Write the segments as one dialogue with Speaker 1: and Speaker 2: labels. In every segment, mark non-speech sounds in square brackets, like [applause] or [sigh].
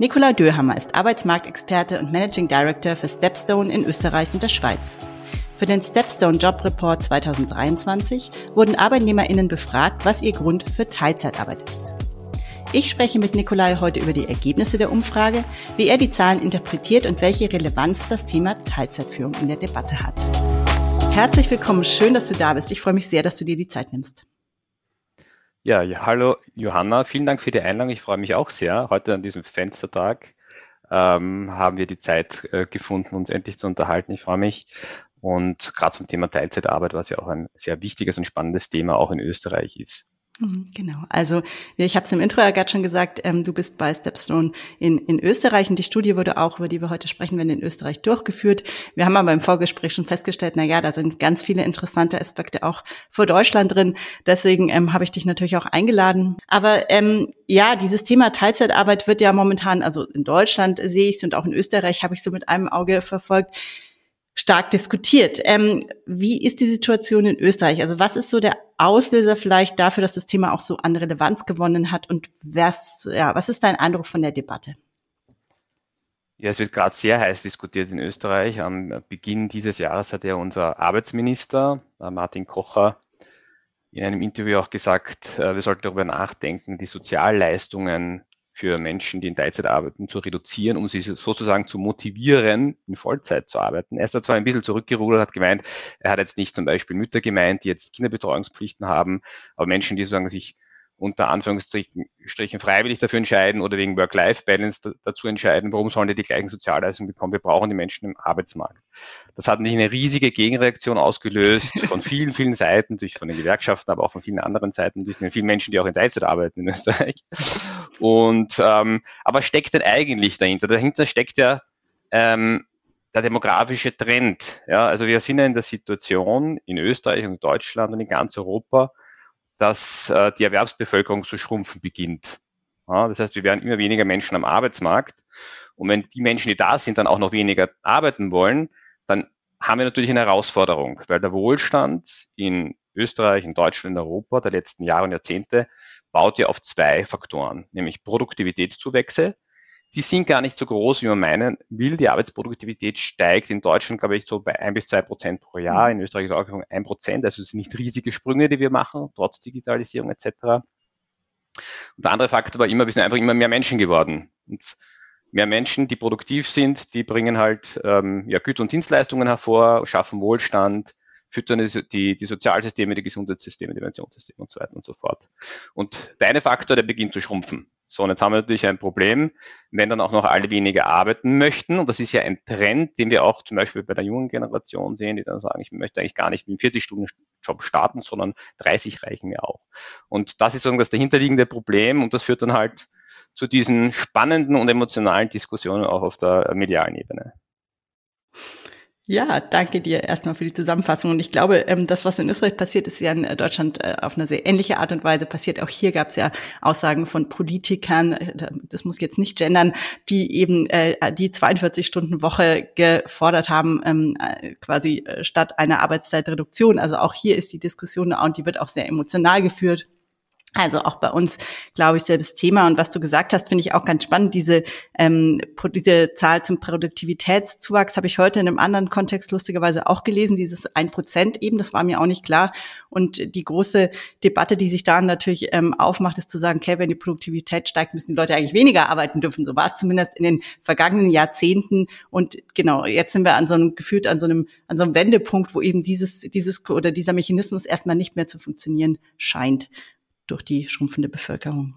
Speaker 1: Nikolai Döhammer ist Arbeitsmarktexperte und Managing Director für Stepstone in Österreich und der Schweiz. Für den Stepstone Job Report 2023 wurden ArbeitnehmerInnen befragt, was ihr Grund für Teilzeitarbeit ist. Ich spreche mit Nikolai heute über die Ergebnisse der Umfrage, wie er die Zahlen interpretiert und welche Relevanz das Thema Teilzeitführung in der Debatte hat. Herzlich willkommen, schön, dass du da bist. Ich freue mich sehr, dass du dir die Zeit nimmst.
Speaker 2: Ja, ja, hallo Johanna, vielen Dank für die Einladung. Ich freue mich auch sehr. Heute an diesem Fenstertag ähm, haben wir die Zeit äh, gefunden, uns endlich zu unterhalten. Ich freue mich. Und gerade zum Thema Teilzeitarbeit, was ja auch ein sehr wichtiges und spannendes Thema auch in Österreich ist.
Speaker 1: Mhm, genau. Also ich habe es im Intro ja gerade schon gesagt, ähm, du bist bei Stepstone in, in Österreich und die Studie wurde auch, über die wir heute sprechen werden, in Österreich durchgeführt. Wir haben aber im Vorgespräch schon festgestellt, na ja, da sind ganz viele interessante Aspekte auch für Deutschland drin. Deswegen ähm, habe ich dich natürlich auch eingeladen. Aber ähm, ja, dieses Thema Teilzeitarbeit wird ja momentan, also in Deutschland sehe ich es und auch in Österreich habe ich so mit einem Auge verfolgt stark diskutiert. Ähm, wie ist die Situation in Österreich? Also was ist so der Auslöser vielleicht dafür, dass das Thema auch so an Relevanz gewonnen hat? Und was, ja, was ist dein Eindruck von der Debatte?
Speaker 2: Ja, es wird gerade sehr heiß diskutiert in Österreich. Am Beginn dieses Jahres hat ja unser Arbeitsminister äh, Martin Kocher in einem Interview auch gesagt, äh, wir sollten darüber nachdenken, die Sozialleistungen für Menschen, die in Teilzeit arbeiten, zu reduzieren, um sie sozusagen zu motivieren, in Vollzeit zu arbeiten. Er ist da zwar ein bisschen zurückgerudert, hat gemeint, er hat jetzt nicht zum Beispiel Mütter gemeint, die jetzt Kinderbetreuungspflichten haben, aber Menschen, die sozusagen sich unter Anführungsstrichen freiwillig dafür entscheiden oder wegen Work-Life-Balance dazu entscheiden, warum sollen die die gleichen Sozialleistungen bekommen? Wir brauchen die Menschen im Arbeitsmarkt. Das hat nicht eine riesige Gegenreaktion ausgelöst von vielen, vielen Seiten, durch von den Gewerkschaften, aber auch von vielen anderen Seiten, durch den vielen Menschen, die auch in Teilzeit arbeiten in Österreich. Und ähm, aber steckt denn eigentlich dahinter? Dahinter steckt ja ähm, der demografische Trend. Ja, also wir sind ja in der Situation in Österreich und Deutschland und in ganz Europa, dass äh, die Erwerbsbevölkerung zu schrumpfen beginnt. Ja, das heißt, wir werden immer weniger Menschen am Arbeitsmarkt. Und wenn die Menschen, die da sind, dann auch noch weniger arbeiten wollen, dann haben wir natürlich eine Herausforderung, weil der Wohlstand in Österreich, in Deutschland, in Europa der letzten Jahre und Jahrzehnte baut ja auf zwei Faktoren, nämlich Produktivitätszuwächse, die sind gar nicht so groß, wie man meinen will. Die Arbeitsproduktivität steigt in Deutschland, glaube ich, so bei ein bis zwei Prozent pro Jahr. Mhm. In Österreich ist auch ein Prozent. Also es sind nicht riesige Sprünge, die wir machen, trotz Digitalisierung etc. Und der andere Faktor war immer, wir sind einfach immer mehr Menschen geworden. Und mehr Menschen, die produktiv sind, die bringen halt ähm, ja, Güter und Dienstleistungen hervor, schaffen Wohlstand, füttern die, die Sozialsysteme, die Gesundheitssysteme, die Pensionssysteme und so weiter und so fort. Und der eine Faktor, der beginnt zu schrumpfen. So, und jetzt haben wir natürlich ein Problem, wenn dann auch noch alle weniger arbeiten möchten. Und das ist ja ein Trend, den wir auch zum Beispiel bei der jungen Generation sehen, die dann sagen, ich möchte eigentlich gar nicht mit einem 40-Stunden-Job starten, sondern 30 reichen mir auch. Und das ist sozusagen das dahinterliegende Problem und das führt dann halt zu diesen spannenden und emotionalen Diskussionen auch auf der medialen Ebene.
Speaker 1: Ja, danke dir erstmal für die Zusammenfassung. Und ich glaube, ähm, das, was in Österreich passiert, ist ja in äh, Deutschland äh, auf eine sehr ähnliche Art und Weise passiert. Auch hier gab es ja Aussagen von Politikern, äh, das muss ich jetzt nicht gendern, die eben die 42-Stunden-Woche gefordert haben, ähm, quasi statt einer Arbeitszeitreduktion. Also auch hier ist die Diskussion und die wird auch sehr emotional geführt. Also auch bei uns, glaube ich, selbes Thema. Und was du gesagt hast, finde ich auch ganz spannend. Diese, ähm, diese Zahl zum Produktivitätszuwachs habe ich heute in einem anderen Kontext lustigerweise auch gelesen. Dieses ein Prozent eben, das war mir auch nicht klar. Und die große Debatte, die sich da natürlich ähm, aufmacht, ist zu sagen, okay, wenn die Produktivität steigt, müssen die Leute eigentlich weniger arbeiten dürfen. So war es zumindest in den vergangenen Jahrzehnten. Und genau, jetzt sind wir an so einem gefühlt an so einem, an so einem Wendepunkt, wo eben dieses, dieses oder dieser Mechanismus erstmal nicht mehr zu funktionieren scheint durch die schrumpfende Bevölkerung.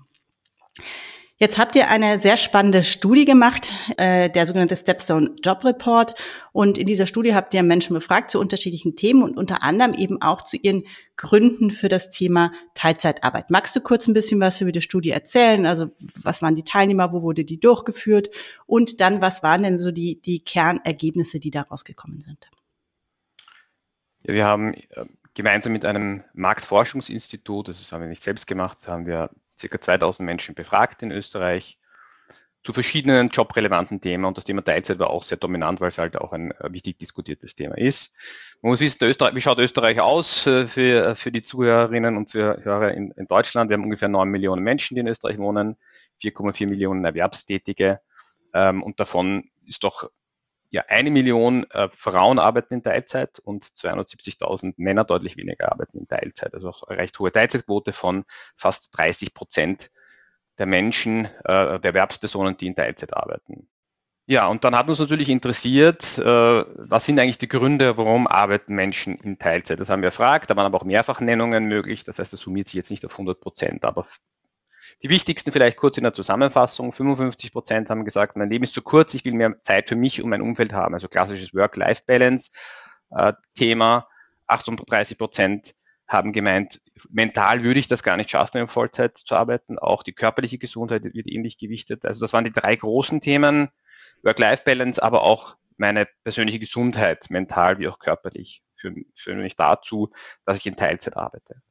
Speaker 1: Jetzt habt ihr eine sehr spannende Studie gemacht, äh, der sogenannte Stepstone Job Report. Und in dieser Studie habt ihr Menschen befragt zu unterschiedlichen Themen und unter anderem eben auch zu ihren Gründen für das Thema Teilzeitarbeit. Magst du kurz ein bisschen was über die Studie erzählen? Also was waren die Teilnehmer, wo wurde die durchgeführt? Und dann, was waren denn so die, die Kernergebnisse, die daraus gekommen sind?
Speaker 2: Ja, wir haben äh, gemeinsam mit einem Marktforschungsinstitut, das haben wir nicht selbst gemacht, haben wir ca. 2000 Menschen befragt in Österreich zu verschiedenen jobrelevanten Themen und das Thema Teilzeit war auch sehr dominant, weil es halt auch ein äh, wichtig diskutiertes Thema ist. Man muss wissen, Österreich, wie schaut Österreich aus äh, für, für die Zuhörerinnen und Zuhörer in, in Deutschland? Wir haben ungefähr 9 Millionen Menschen, die in Österreich wohnen, 4,4 Millionen Erwerbstätige Ähm, und davon ist doch ja, eine Million äh, Frauen arbeiten in Teilzeit und 270.000 Männer deutlich weniger arbeiten in Teilzeit. Also auch eine recht hohe Teilzeitquote von fast 30 Prozent der Menschen, äh, der Erwerbspersonen, die in Teilzeit arbeiten. Ja, und dann hat uns natürlich interessiert, äh, was sind eigentlich die Gründe, warum arbeiten Menschen in Teilzeit? Das haben wir erfragt, da waren aber auch Mehrfachnennungen möglich. Das heißt, das summiert sich jetzt nicht auf 100 Prozent, aber die wichtigsten vielleicht kurz in der Zusammenfassung. 55 Prozent haben gesagt, mein Leben ist zu kurz, ich will mehr Zeit für mich und mein Umfeld haben. Also klassisches Work-Life-Balance-Thema. Äh, 38 Prozent haben gemeint, mental würde ich das gar nicht schaffen, in Vollzeit zu arbeiten. Auch die körperliche Gesundheit wird ähnlich gewichtet. Also das waren die drei großen Themen. Work-Life-Balance, aber auch meine persönliche Gesundheit, mental wie auch körperlich, führen, führen mich dazu, dass ich in Teilzeit arbeite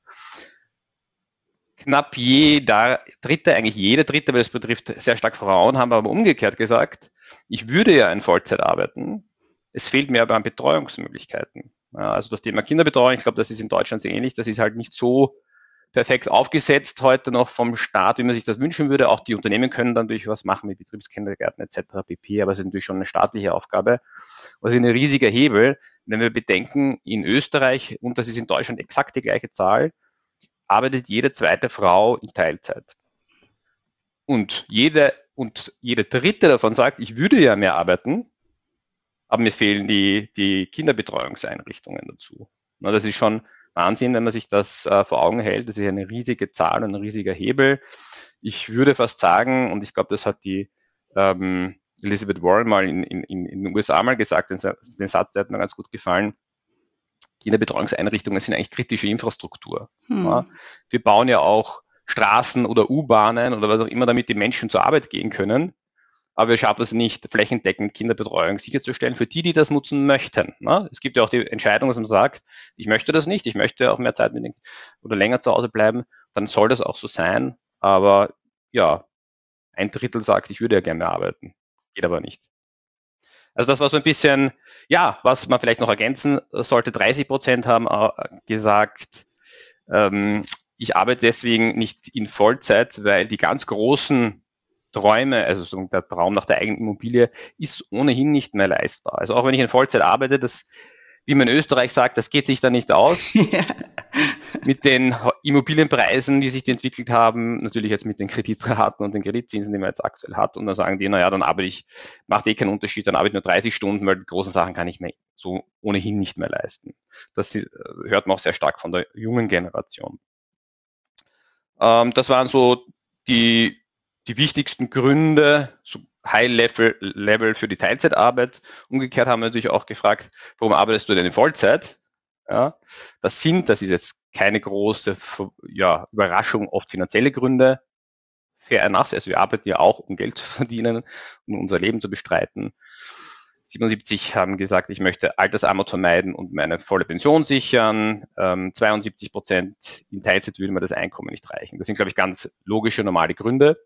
Speaker 2: knapp jeder Dritte, eigentlich jede Dritte, weil es betrifft sehr stark Frauen, haben aber umgekehrt gesagt, ich würde ja in Vollzeit arbeiten, es fehlt mir aber an Betreuungsmöglichkeiten. Also das Thema Kinderbetreuung, ich glaube, das ist in Deutschland sehr ähnlich, das ist halt nicht so perfekt aufgesetzt heute noch vom Staat, wie man sich das wünschen würde. Auch die Unternehmen können dann natürlich was machen mit Betriebskindergärten etc. pp. Aber es ist natürlich schon eine staatliche Aufgabe. Also ein riesiger Hebel, wenn wir bedenken, in Österreich, und das ist in Deutschland exakt die gleiche Zahl, arbeitet jede zweite Frau in Teilzeit. Und jede, und jede dritte davon sagt, ich würde ja mehr arbeiten, aber mir fehlen die, die Kinderbetreuungseinrichtungen dazu. Na, das ist schon Wahnsinn, wenn man sich das äh, vor Augen hält. Das ist eine riesige Zahl und ein riesiger Hebel. Ich würde fast sagen, und ich glaube, das hat die ähm, Elizabeth Warren mal in, in, in den USA mal gesagt, den, den Satz, der hat mir ganz gut gefallen Kinderbetreuungseinrichtungen sind eigentlich kritische Infrastruktur. Hm. Ja. Wir bauen ja auch Straßen oder U-Bahnen oder was auch immer, damit die Menschen zur Arbeit gehen können. Aber wir schaffen es nicht, flächendeckend Kinderbetreuung sicherzustellen für die, die das nutzen möchten. Ja. Es gibt ja auch die Entscheidung, dass man sagt, ich möchte das nicht, ich möchte auch mehr Zeit mit den, oder länger zu Hause bleiben, dann soll das auch so sein. Aber ja, ein Drittel sagt, ich würde ja gerne mehr arbeiten. Geht aber nicht. Also das war so ein bisschen, ja, was man vielleicht noch ergänzen sollte. 30 Prozent haben äh, gesagt, ähm, ich arbeite deswegen nicht in Vollzeit, weil die ganz großen Träume, also so der Traum nach der eigenen Immobilie, ist ohnehin nicht mehr leistbar. Also auch wenn ich in Vollzeit arbeite, das, wie man in Österreich sagt, das geht sich da nicht aus. [laughs] Ja mit den Immobilienpreisen, wie sich die entwickelt haben, natürlich jetzt mit den Kreditraten und den Kreditzinsen, die man jetzt aktuell hat. Und dann sagen die, naja, dann arbeite ich, macht eh keinen Unterschied, dann arbeite ich nur 30 Stunden, weil die großen Sachen kann ich mir so ohnehin nicht mehr leisten. Das hört man auch sehr stark von der jungen Generation. Ähm, das waren so die, die wichtigsten Gründe, so High-Level Level für die Teilzeitarbeit. Umgekehrt haben wir natürlich auch gefragt, warum arbeitest du denn in Vollzeit? Ja, das sind, das ist jetzt keine große ja, Überraschung, oft finanzielle Gründe. Fair enough. Also wir arbeiten ja auch, um Geld [laughs] zu verdienen, um unser Leben zu bestreiten. 77 haben gesagt, ich möchte Altersarmut vermeiden und meine volle Pension sichern. Ähm, 72 Prozent in Teilzeit würde mir das Einkommen nicht reichen. Das sind, glaube ich, ganz logische, normale Gründe.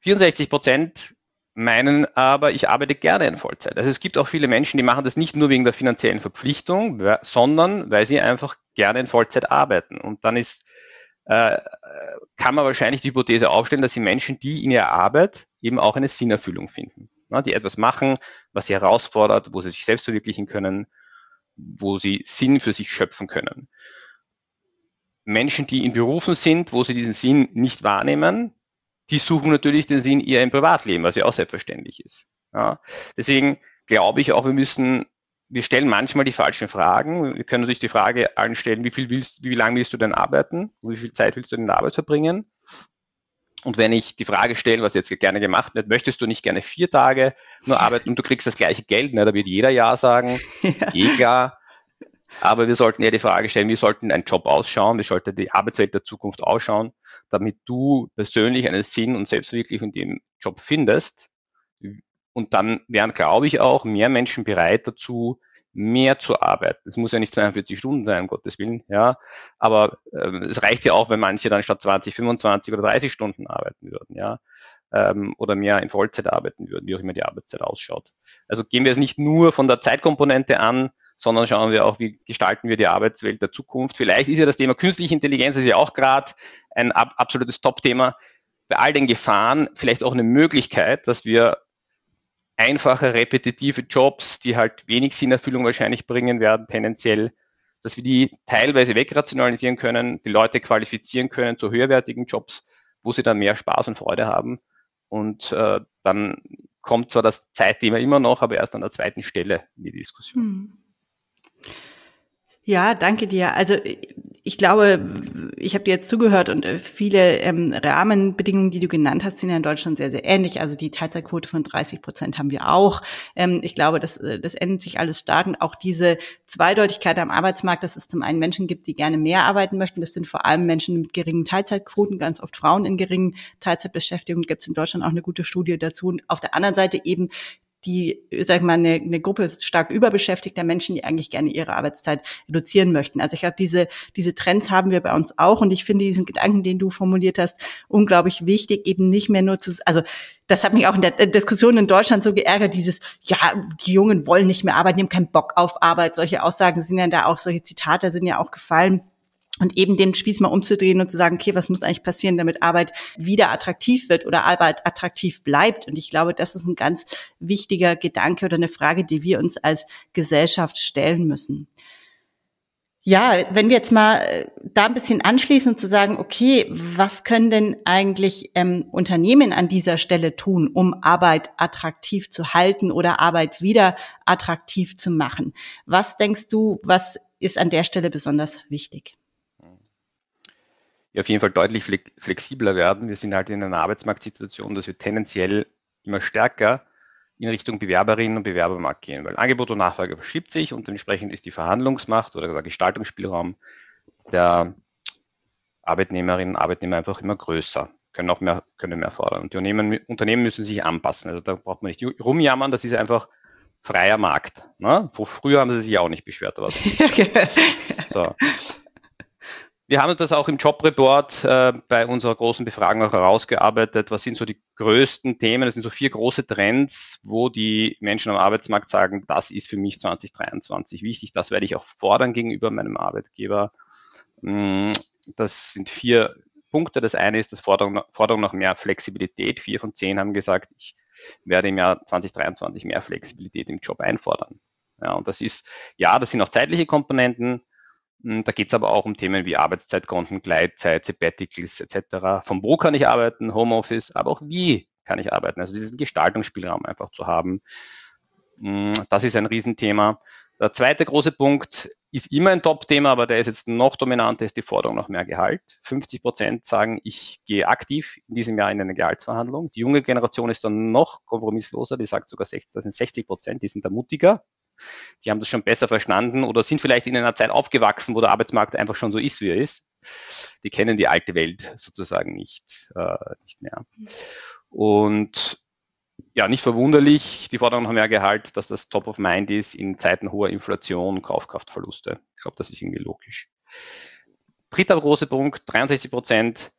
Speaker 2: 64 Prozent meinen aber, ich arbeite gerne in Vollzeit. Also es gibt auch viele Menschen, die machen das nicht nur wegen der finanziellen Verpflichtung, sondern weil sie einfach gerne in Vollzeit arbeiten. Und dann ist, äh, kann man wahrscheinlich die Hypothese aufstellen, dass die Menschen, die in ihrer Arbeit eben auch eine Sinnerfüllung finden. Ja, die etwas machen, was sie herausfordert, wo sie sich selbst verwirklichen können, wo sie Sinn für sich schöpfen können. Menschen, die in Berufen sind, wo sie diesen Sinn nicht wahrnehmen, die suchen natürlich den Sinn eher im Privatleben, was ja auch selbstverständlich ist. Ja. Deswegen glaube ich auch, wir müssen, wir stellen manchmal die falschen Fragen. Wir können natürlich die Frage anstellen, wie viel willst, wie lange willst du denn arbeiten? Wie viel Zeit willst du in der Arbeit verbringen? Und wenn ich die Frage stelle, was jetzt gerne gemacht wird, möchtest du nicht gerne vier Tage nur arbeiten und du kriegst das gleiche Geld? Ne? Da wird jeder Ja sagen. [laughs] Ja. Eh klar. Aber wir sollten eher die Frage stellen, wie sollten ein Job ausschauen? Wie sollte die Arbeitswelt der Zukunft ausschauen? damit du persönlich einen Sinn und Selbstverwirklichung in dem Job findest. Und dann wären, glaube ich, auch mehr Menschen bereit dazu, mehr zu arbeiten. Es muss ja nicht 42 Stunden sein, um Gottes Willen, ja. Aber äh, es reicht ja auch, wenn manche dann statt 20, 25 oder 30 Stunden arbeiten würden, ja. Ähm, oder mehr in Vollzeit arbeiten würden, wie auch immer die Arbeitszeit ausschaut. Also gehen wir es nicht nur von der Zeitkomponente an, sondern schauen wir auch, wie gestalten wir die Arbeitswelt der Zukunft. Vielleicht ist ja das Thema künstliche Intelligenz, ist ja auch gerade ein absolutes Top-Thema. Bei all den Gefahren vielleicht auch eine Möglichkeit, dass wir einfache, repetitive Jobs, die halt wenig Sinnerfüllung wahrscheinlich bringen werden, tendenziell, dass wir die teilweise wegrationalisieren können, die Leute qualifizieren können zu höherwertigen Jobs, wo sie dann mehr Spaß und Freude haben. Und äh, dann kommt zwar das Zeitthema immer noch, aber erst an der zweiten Stelle in die Diskussion. Hm.
Speaker 1: Ja, danke dir. Also ich glaube, ich habe dir jetzt zugehört und äh, viele ähm, Rahmenbedingungen, die du genannt hast, sind ja in Deutschland sehr, sehr ähnlich. Also die Teilzeitquote von 30 Prozent haben wir auch. Ähm, ich glaube, das, äh, das ändert sich alles stark. Und auch diese Zweideutigkeit am Arbeitsmarkt, dass es zum einen Menschen gibt, die gerne mehr arbeiten möchten. Das sind vor allem Menschen mit geringen Teilzeitquoten, ganz oft Frauen in geringen Teilzeitbeschäftigungen. Gibt es in Deutschland auch eine gute Studie dazu. Und auf der anderen Seite eben die, sag ich mal, eine, eine Gruppe stark überbeschäftigter Menschen, die eigentlich gerne ihre Arbeitszeit reduzieren möchten. Also ich glaube, diese, diese Trends haben wir bei uns auch und ich finde diesen Gedanken, den du formuliert hast, unglaublich wichtig, eben nicht mehr nur zu, also das hat mich auch in der Diskussion in Deutschland so geärgert, dieses, ja, die Jungen wollen nicht mehr arbeiten, die haben keinen Bock auf Arbeit. Solche Aussagen sind ja da auch, solche Zitate sind ja auch gefallen und eben den Spieß mal umzudrehen und zu sagen, okay, was muss eigentlich passieren, damit Arbeit wieder attraktiv wird oder Arbeit attraktiv bleibt. Und ich glaube, das ist ein ganz wichtiger Gedanke oder eine Frage, die wir uns als Gesellschaft stellen müssen. Ja, wenn wir jetzt mal äh, da ein bisschen anschließen und zu sagen, okay, was können denn eigentlich ähm, Unternehmen an dieser Stelle tun, um Arbeit attraktiv zu halten oder Arbeit wieder attraktiv zu machen? Was denkst du, was ist an der Stelle besonders wichtig?
Speaker 2: Ja, auf jeden Fall deutlich flexibler werden. Wir sind halt in einer Arbeitsmarktsituation, dass wir tendenziell immer stärker in Richtung Bewerberinnen und Bewerbermarkt gehen, weil Angebot und Nachfrage verschiebt sich und entsprechend ist die Verhandlungsmacht oder der Gestaltungsspielraum der Arbeitnehmerinnen und Arbeitnehmer einfach immer größer, können auch mehr, können mehr fordern. Und die Unternehmen, Unternehmen müssen sich anpassen. Also da braucht man nicht rumjammern, das ist einfach freier Markt. Ne? Früher haben sie sich auch nicht beschwert. Aber [laughs] so. Wir haben das auch im Jobreport äh, bei unserer großen Befragung auch herausgearbeitet. Was sind so die größten Themen? Das sind so vier große Trends, wo die Menschen am Arbeitsmarkt sagen, das ist für mich 2023 wichtig, das werde ich auch fordern gegenüber meinem Arbeitgeber. Mm, das sind vier Punkte. Das eine ist das Forderung, Forderung nach mehr Flexibilität. Vier von zehn haben gesagt, ich werde im Jahr 2023 mehr Flexibilität im Job einfordern. Ja, und das ist, ja, das sind auch zeitliche Komponenten. Hm, da geht es aber auch um Themen wie Arbeitszeitkonten, Gleitzeit, Sabbaticals etc. Von wo kann ich arbeiten, Homeoffice, aber auch wie kann ich arbeiten. Also diesen Gestaltungsspielraum einfach zu haben. Hm, das ist ein Riesenthema. Der zweite große Punkt ist immer ein Top-Thema, aber der ist jetzt noch dominanter, ist die Forderung nach mehr Gehalt. 50 Prozent sagen, ich gehe aktiv in diesem Jahr in eine Gehaltsverhandlung. Die junge Generation ist dann noch kompromissloser, die sagt sogar, 60, das sind 60 Prozent, die sind da mutiger die haben das schon besser verstanden oder sind vielleicht in einer Zeit aufgewachsen, wo der Arbeitsmarkt einfach schon so ist, wie er ist. Die kennen die alte Welt sozusagen nicht, äh, nicht mehr. Und ja, nicht verwunderlich, die Forderungen haben ja Gehalt, dass das Top of Mind ist in Zeiten hoher Inflation, Kaufkraftverluste. Ich glaube, das ist irgendwie logisch. Dritter große Punkt, 63 Prozent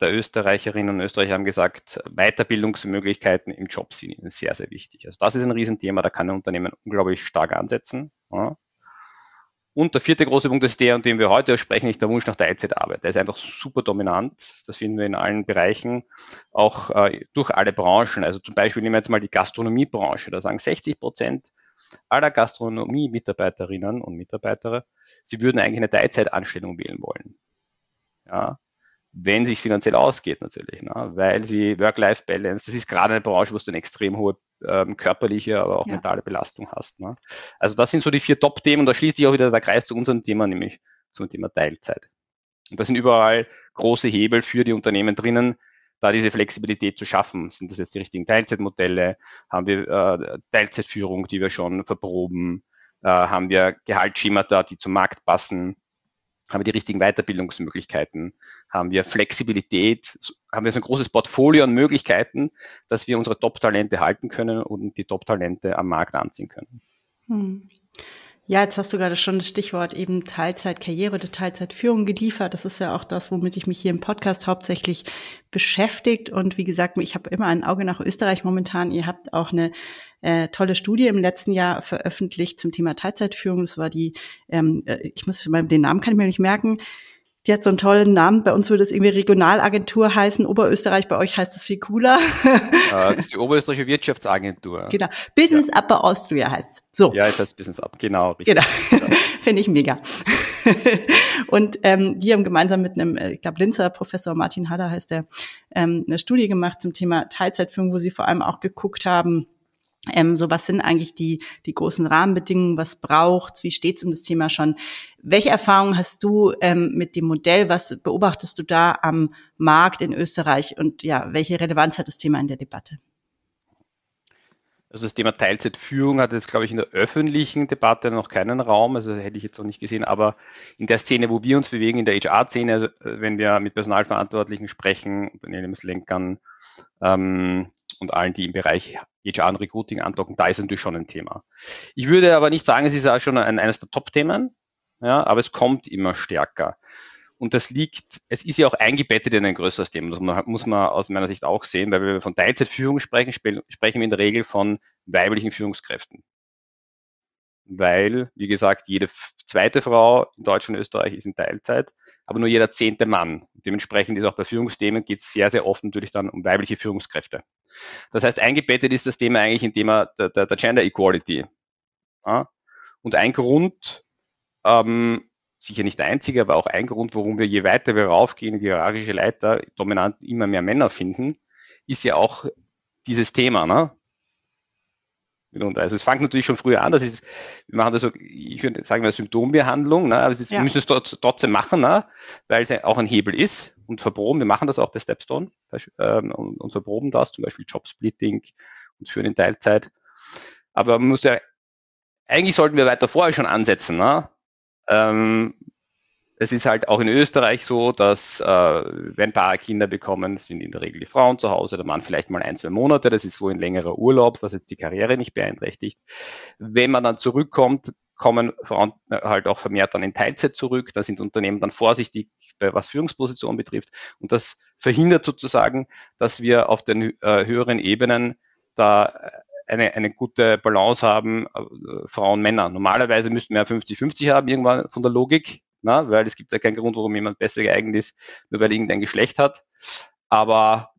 Speaker 2: der Österreicherinnen und Österreicher haben gesagt, Weiterbildungsmöglichkeiten im Job sind ihnen sehr, sehr wichtig. Also das ist ein Riesenthema, da kann ein Unternehmen unglaublich stark ansetzen. Ja. Und der vierte große Punkt ist der, an dem wir heute sprechen, ist der Wunsch nach Teilzeitarbeit. Der ist einfach super dominant. Das finden wir in allen Bereichen, auch äh, durch alle Branchen. Also zum Beispiel nehmen wir jetzt mal die Gastronomiebranche. Da sagen 60 Prozent aller Gastronomie-Mitarbeiterinnen und Mitarbeiter, sie würden eigentlich eine Teilzeitanstellung wählen wollen. Ja, wenn sich finanziell ausgeht natürlich, ne? weil sie Work-Life-Balance, das ist gerade eine Branche, wo du eine extrem hohe ähm, körperliche, aber auch ja. mentale Belastung hast. Ne? Also das sind so die vier Top-Themen und da schließt sich auch wieder der Kreis zu unserem Thema, nämlich zum Thema Teilzeit. Und da sind überall große Hebel für die Unternehmen drinnen, da diese Flexibilität zu schaffen. Sind das jetzt die richtigen Teilzeitmodelle? Haben wir äh, Teilzeitführung, die wir schon verproben? Äh, haben wir Gehaltsschemata, die zum Markt passen? Haben wir die richtigen Weiterbildungsmöglichkeiten, haben wir Flexibilität, haben wir so ein großes Portfolio an Möglichkeiten, dass wir unsere Top-Talente halten können und die Top-Talente am Markt anziehen können. Hm.
Speaker 1: Ja, jetzt hast du gerade schon das Stichwort eben Teilzeitkarriere oder Teilzeitführung geliefert. Das ist ja auch das, womit ich mich hier im Podcast hauptsächlich beschäftigt. Und wie gesagt, ich habe immer ein Auge nach Österreich momentan. Ihr habt auch eine äh, tolle Studie im letzten Jahr veröffentlicht zum Thema Teilzeitführung. Das war die, ähm, äh, ich muss den Namen kann ich mir nicht merken, Die hat so einen tollen Namen. Bei uns würde es irgendwie Regionalagentur heißen. Oberösterreich, bei euch heißt das viel cooler.
Speaker 2: das ist die [laughs] Oberösterreichische Wirtschaftsagentur.
Speaker 1: Genau. Business ja. Upper Austria heißt So.
Speaker 2: Ja, es heißt Business Up, genau.
Speaker 1: Richtig. Genau. Ja. [laughs] Finde ich mega. [laughs] und ähm, wir haben gemeinsam mit einem, äh, ich glaube, Linzer Professor Martin Hader heißt der, ähm, eine Studie gemacht zum Thema Teilzeitführung, wo sie vor allem auch geguckt haben, ähm, so was sind eigentlich die, die großen Rahmenbedingungen, was braucht's, wie steht's um das Thema schon? Welche Erfahrungen hast du ähm, mit dem Modell? Was beobachtest du da am Markt in Österreich und ja, welche Relevanz hat das Thema in der Debatte?
Speaker 2: Also das Thema Teilzeitführung hat jetzt, glaube ich, in der öffentlichen Debatte noch keinen Raum, also hätte ich jetzt noch nicht gesehen, aber in der Szene, wo wir uns bewegen, in der HR-Szene, also, wenn wir mit Personalverantwortlichen sprechen, Unternehmenslenkern ähm, und allen, die im Bereich HR und Recruiting andocken, da ist natürlich schon ein Thema. Ich würde aber nicht sagen, es ist auch schon ein, eines der Top-Themen, ja, aber es kommt immer stärker. Und das liegt, es ist ja auch eingebettet in ein größeres Thema. Das muss man aus meiner Sicht auch sehen, weil wir von Teilzeitführung sprechen, sprechen wir in der Regel von weiblichen Führungskräften. Weil, wie gesagt, jede zweite Frau in Deutschland und Österreich ist in Teilzeit, aber nur jeder zehnte Mann. Dementsprechend ist auch bei Führungsthemen geht es sehr, sehr oft natürlich dann um weibliche Führungskräfte. Das heißt, eingebettet ist das Thema eigentlich ein Thema der, der, der Gender Equality. Ja? Und ein Grund, ähm, sicher nicht der einzige, aber auch ein Grund, warum wir je weiter wir raufgehen, hierarchische Leiter dominant immer mehr Männer finden, ist ja auch dieses Thema. Ne? Also es fängt natürlich schon früher an, das ist, wir machen das so, ich würde sagen, eine Symptombehandlung, ne? aber ist, ja. wir müssen es trotzdem machen, ne? weil es auch ein Hebel ist und verproben. Wir machen das auch bei Stepstone ähm, und, und verproben das, zum Beispiel Jobsplitting und führen in Teilzeit. Aber man muss ja, eigentlich sollten wir weiter vorher schon ansetzen. Ne? Ähm, es ist halt auch in Österreich so, dass äh, wenn Paare Kinder bekommen, sind in der Regel die Frauen zu Hause, der Mann vielleicht mal ein, zwei Monate. Das ist so ein längerer Urlaub, was jetzt die Karriere nicht beeinträchtigt. Wenn man dann zurückkommt, kommen Frauen äh, halt auch vermehrt dann in Teilzeit zurück. Da sind Unternehmen dann vorsichtig, was Führungspositionen betrifft. Und das verhindert sozusagen, dass wir auf den äh, höheren Ebenen da eine, eine gute Balance haben, äh, Frauen, Männer. Normalerweise müssten wir 50-50 haben, irgendwann von der Logik na, weil es gibt ja keinen Grund, warum jemand besser geeignet ist, nur weil er irgendein Geschlecht hat. Aber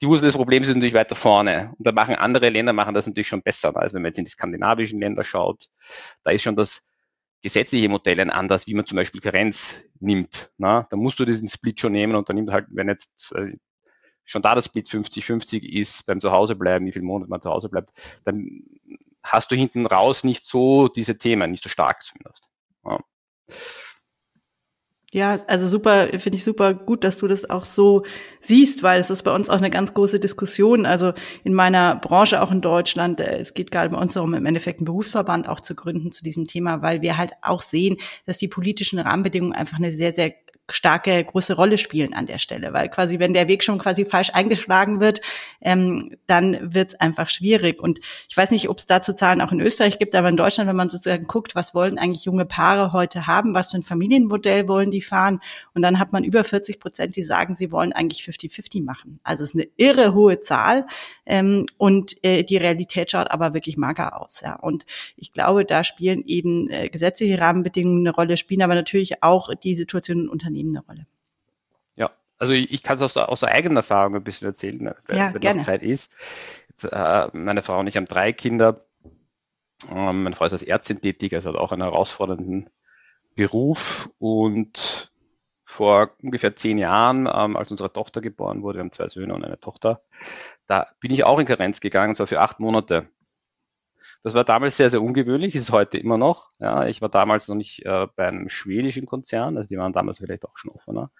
Speaker 2: die Wurzel des Problems ist natürlich weiter vorne. Und da machen andere Länder machen das natürlich schon besser. Also wenn man jetzt in die skandinavischen Länder schaut, da ist schon das gesetzliche Modell ein anders, wie man zum Beispiel Karenz nimmt. Na? Da musst du diesen Split schon nehmen und dann nimmt halt, wenn jetzt äh, schon da das Split 50-50 ist, beim Zuhause bleiben, wie viele Monate man zu Hause bleibt, dann hast du hinten raus nicht so diese Themen, nicht so stark zumindest. Ja.
Speaker 1: Ja, also super, finde ich super gut, dass du das auch so siehst, weil es ist bei uns auch eine ganz große Diskussion. Also in meiner Branche, auch in Deutschland, äh, es geht gerade bei uns darum, im Endeffekt einen Berufsverband auch zu gründen zu diesem Thema, weil wir halt auch sehen, dass die politischen Rahmenbedingungen einfach eine sehr, sehr starke große Rolle spielen an der Stelle, weil quasi wenn der Weg schon quasi falsch eingeschlagen wird, ähm, dann wird es einfach schwierig. Und ich weiß nicht, ob es dazu Zahlen auch in Österreich gibt, aber in Deutschland, wenn man sozusagen guckt, was wollen eigentlich junge Paare heute haben, was für ein Familienmodell wollen die fahren, und dann hat man über 40 Prozent, die sagen, sie wollen eigentlich 50-50 machen. Also es ist eine irre hohe Zahl ähm, und äh, die Realität schaut aber wirklich mager aus. Ja. Und ich glaube, da spielen eben äh, gesetzliche Rahmenbedingungen eine Rolle, spielen aber natürlich auch die Situation in Unternehmen Unternehmen eine Rolle.
Speaker 2: Ja, also ich, ich kann es aus, aus der eigenen Erfahrung ein bisschen erzählen, wenn, ja, wenn gerne. Zeit ist. Jetzt, äh, meine Frau und ich haben drei Kinder. Ähm, meine Frau ist als Ärztin tätig, also hat auch einen herausfordernden Beruf und vor ungefähr zehn Jahren, ähm, als unsere Tochter geboren wurde, wir haben zwei Söhne und eine Tochter, da bin ich auch in Karenz gegangen, und zwar für acht Monate. Das war damals sehr, sehr ungewöhnlich, ist heute immer noch. Ja, ich war damals noch nicht äh, bei einem schwedischen Konzern, also die waren damals vielleicht auch schon offener.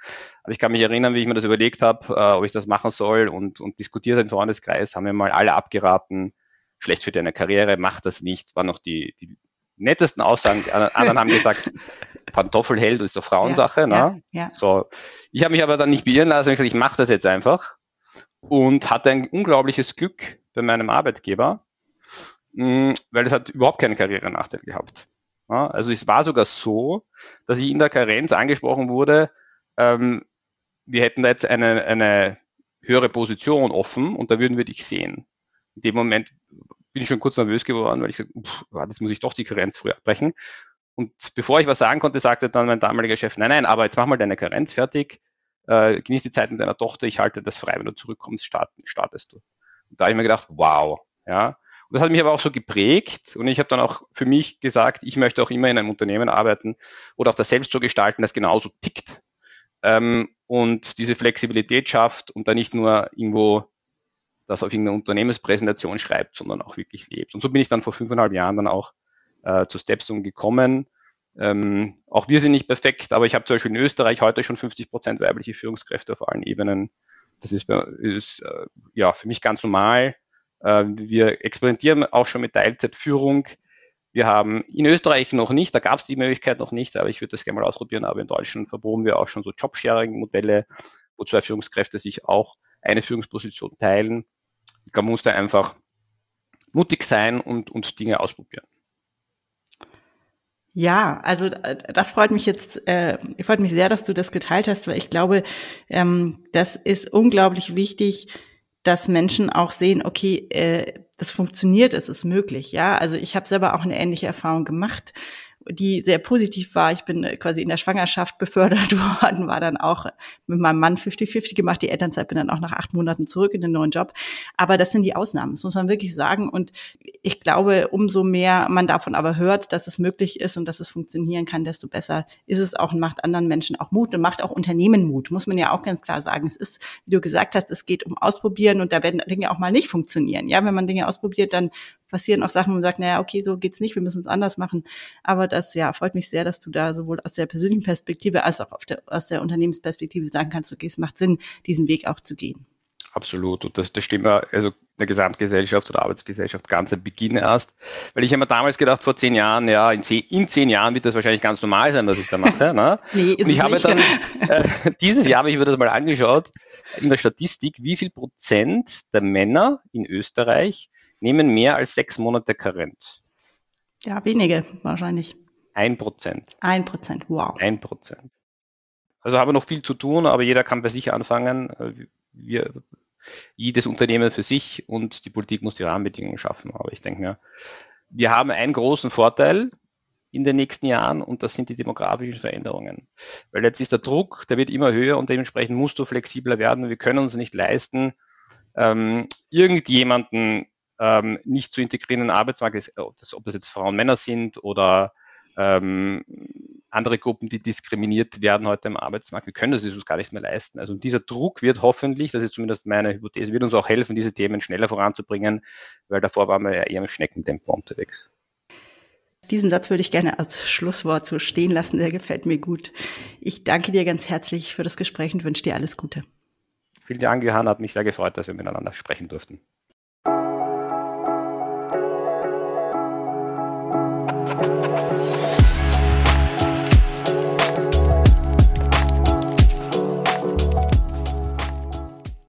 Speaker 2: Aber ich kann mich erinnern, wie ich mir das überlegt habe, äh, ob ich das machen soll und, und diskutiert im Freundeskreis, haben wir mal alle abgeraten, schlecht für deine Karriere, mach das nicht, waren noch die, die nettesten Aussagen. Die anderen haben gesagt, [laughs] Pantoffelheld ist doch Frauensache. Ja, ne? Ja, ja. So. Ich habe mich aber dann nicht beirren lassen, ich gesagt, ich mache das jetzt einfach und hatte ein unglaubliches Glück bei meinem Arbeitgeber, Mm, weil es hat überhaupt keinen Karrierenachteil gehabt. Ja, also es war sogar so, dass ich in der Karenz angesprochen wurde, ähm, wir hätten da jetzt eine, eine höhere Position offen und da würden wir dich sehen. In dem Moment bin ich schon kurz nervös geworden, weil ich sage, das muss ich doch die Karenz früher abbrechen. Und bevor ich was sagen konnte, sagte dann mein damaliger Chef, nein, nein, aber jetzt mach mal deine Karenz fertig, äh, genieß die Zeit mit deiner Tochter, ich halte das frei, wenn du zurückkommst, start, startest du. Und da habe ich mir gedacht, wow, ja. Und das hat mich aber auch so geprägt und ich habe dann auch für mich gesagt, ich möchte auch immer in einem Unternehmen arbeiten oder auch das selbst so gestalten, das genauso tickt ähm, und diese Flexibilität schafft und da nicht nur irgendwo das auf irgendeiner Unternehmenspräsentation schreibt, sondern auch wirklich lebt. Und so bin ich dann vor fünfeinhalb Jahren dann auch äh, zu Stepstone gekommen. Ähm, auch wir sind nicht perfekt, aber ich habe zum Beispiel in Österreich heute schon 50 Prozent weibliche Führungskräfte auf allen Ebenen. Das ist, ist äh, ja für mich ganz normal. Äh, wir experimentieren auch schon mit Teilzeitführung. Wir haben in Österreich noch nicht, da gab es die Möglichkeit noch nicht, aber ich würde das gerne mal ausprobieren. Aber in Deutschland verproben wir auch schon so Jobsharing-Modelle, wo zwei Führungskräfte sich auch eine Führungsposition teilen. Ich glaube, man muss da einfach mutig sein und, und Dinge ausprobieren.
Speaker 1: Ja, also äh, das freut mich jetzt, äh, freut mich sehr, dass du das geteilt hast, weil ich glaube, ähm, das ist unglaublich wichtig, dass Menschen auch sehen, okay, äh, das funktioniert, es ist möglich. Ja, also ich habe selber auch eine ähnliche Erfahrung gemacht die sehr positiv war. Ich bin äh, quasi in der Schwangerschaft befördert [laughs] worden, war dann auch mit meinem Mann 50-50 gemacht. Die Elternzeit bin dann auch nach acht Monaten zurück in den neuen Job. Aber das sind die Ausnahmen, das muss man wirklich sagen. Und ich glaube, umso mehr man davon aber hört, dass es möglich ist und dass es funktionieren kann, desto besser ist es auch und macht anderen Menschen auch Mut und macht auch Unternehmen Mut, muss man ja auch ganz klar sagen. Es ist, wie du gesagt hast, es geht um Ausprobieren und da werden Dinge auch mal nicht funktionieren. Ja, wenn man Dinge ausprobiert, dann passieren auch Sachen, wo man sagt, naja, okay, so geht's nicht, wir müssen es anders machen. Aber das, ja, freut mich sehr, dass du da sowohl aus der persönlichen Perspektive als auch der, aus der Unternehmensperspektive sagen kannst, okay, es macht Sinn, diesen Weg auch zu gehen.
Speaker 2: Absolut. Und das, das stimmt ja, also der Gesamtgesellschaft oder Arbeitsgesellschaft ganz am Beginn erst. Weil ich habe mir damals gedacht, vor zehn Jahren, ja, in zehn, in zehn Jahren wird das wahrscheinlich ganz normal sein, was ich da mache. Ne? [laughs] nee, ist Und ich habe nicht. dann, [laughs] äh, dieses Jahr habe ich mir das mal angeschaut, in der Statistik, wie viel Prozent der Männer in Österreich nehmen mehr als sechs Monate Karenz.
Speaker 1: Ja, wenige wahrscheinlich.
Speaker 2: Ein Prozent.
Speaker 1: Ein Prozent, wow.
Speaker 2: Ein Prozent. Also haben wir noch viel zu tun, aber jeder kann bei sich anfangen. Wir, jedes Unternehmen für sich und die Politik muss die Rahmenbedingungen schaffen. Aber ich denke mir, wir haben einen großen Vorteil in den nächsten Jahren und das sind die demografischen Veränderungen. Weil jetzt ist der Druck, der wird immer höher und dementsprechend musst du flexibler werden. Wir können uns nicht leisten, ähm, irgendjemanden ähm, nicht zu integrierenden Arbeitsmarkt, ist, ob, das, ob das jetzt Frauen, Männer sind oder ähm, andere Gruppen, die diskriminiert werden heute im Arbeitsmarkt, wir können das uns gar nicht mehr leisten. Also dieser Druck wird hoffentlich, das ist zumindest meine Hypothese, wird uns auch helfen, diese Themen schneller voranzubringen, weil davor waren wir ja eher im Schneckentempo unterwegs.
Speaker 1: Diesen Satz würde ich gerne als Schlusswort so stehen lassen, der gefällt mir gut. Ich danke dir ganz herzlich für das Gespräch und wünsche dir alles Gute.
Speaker 2: Vielen Dank, Johanna, hat mich sehr gefreut, dass wir miteinander sprechen durften.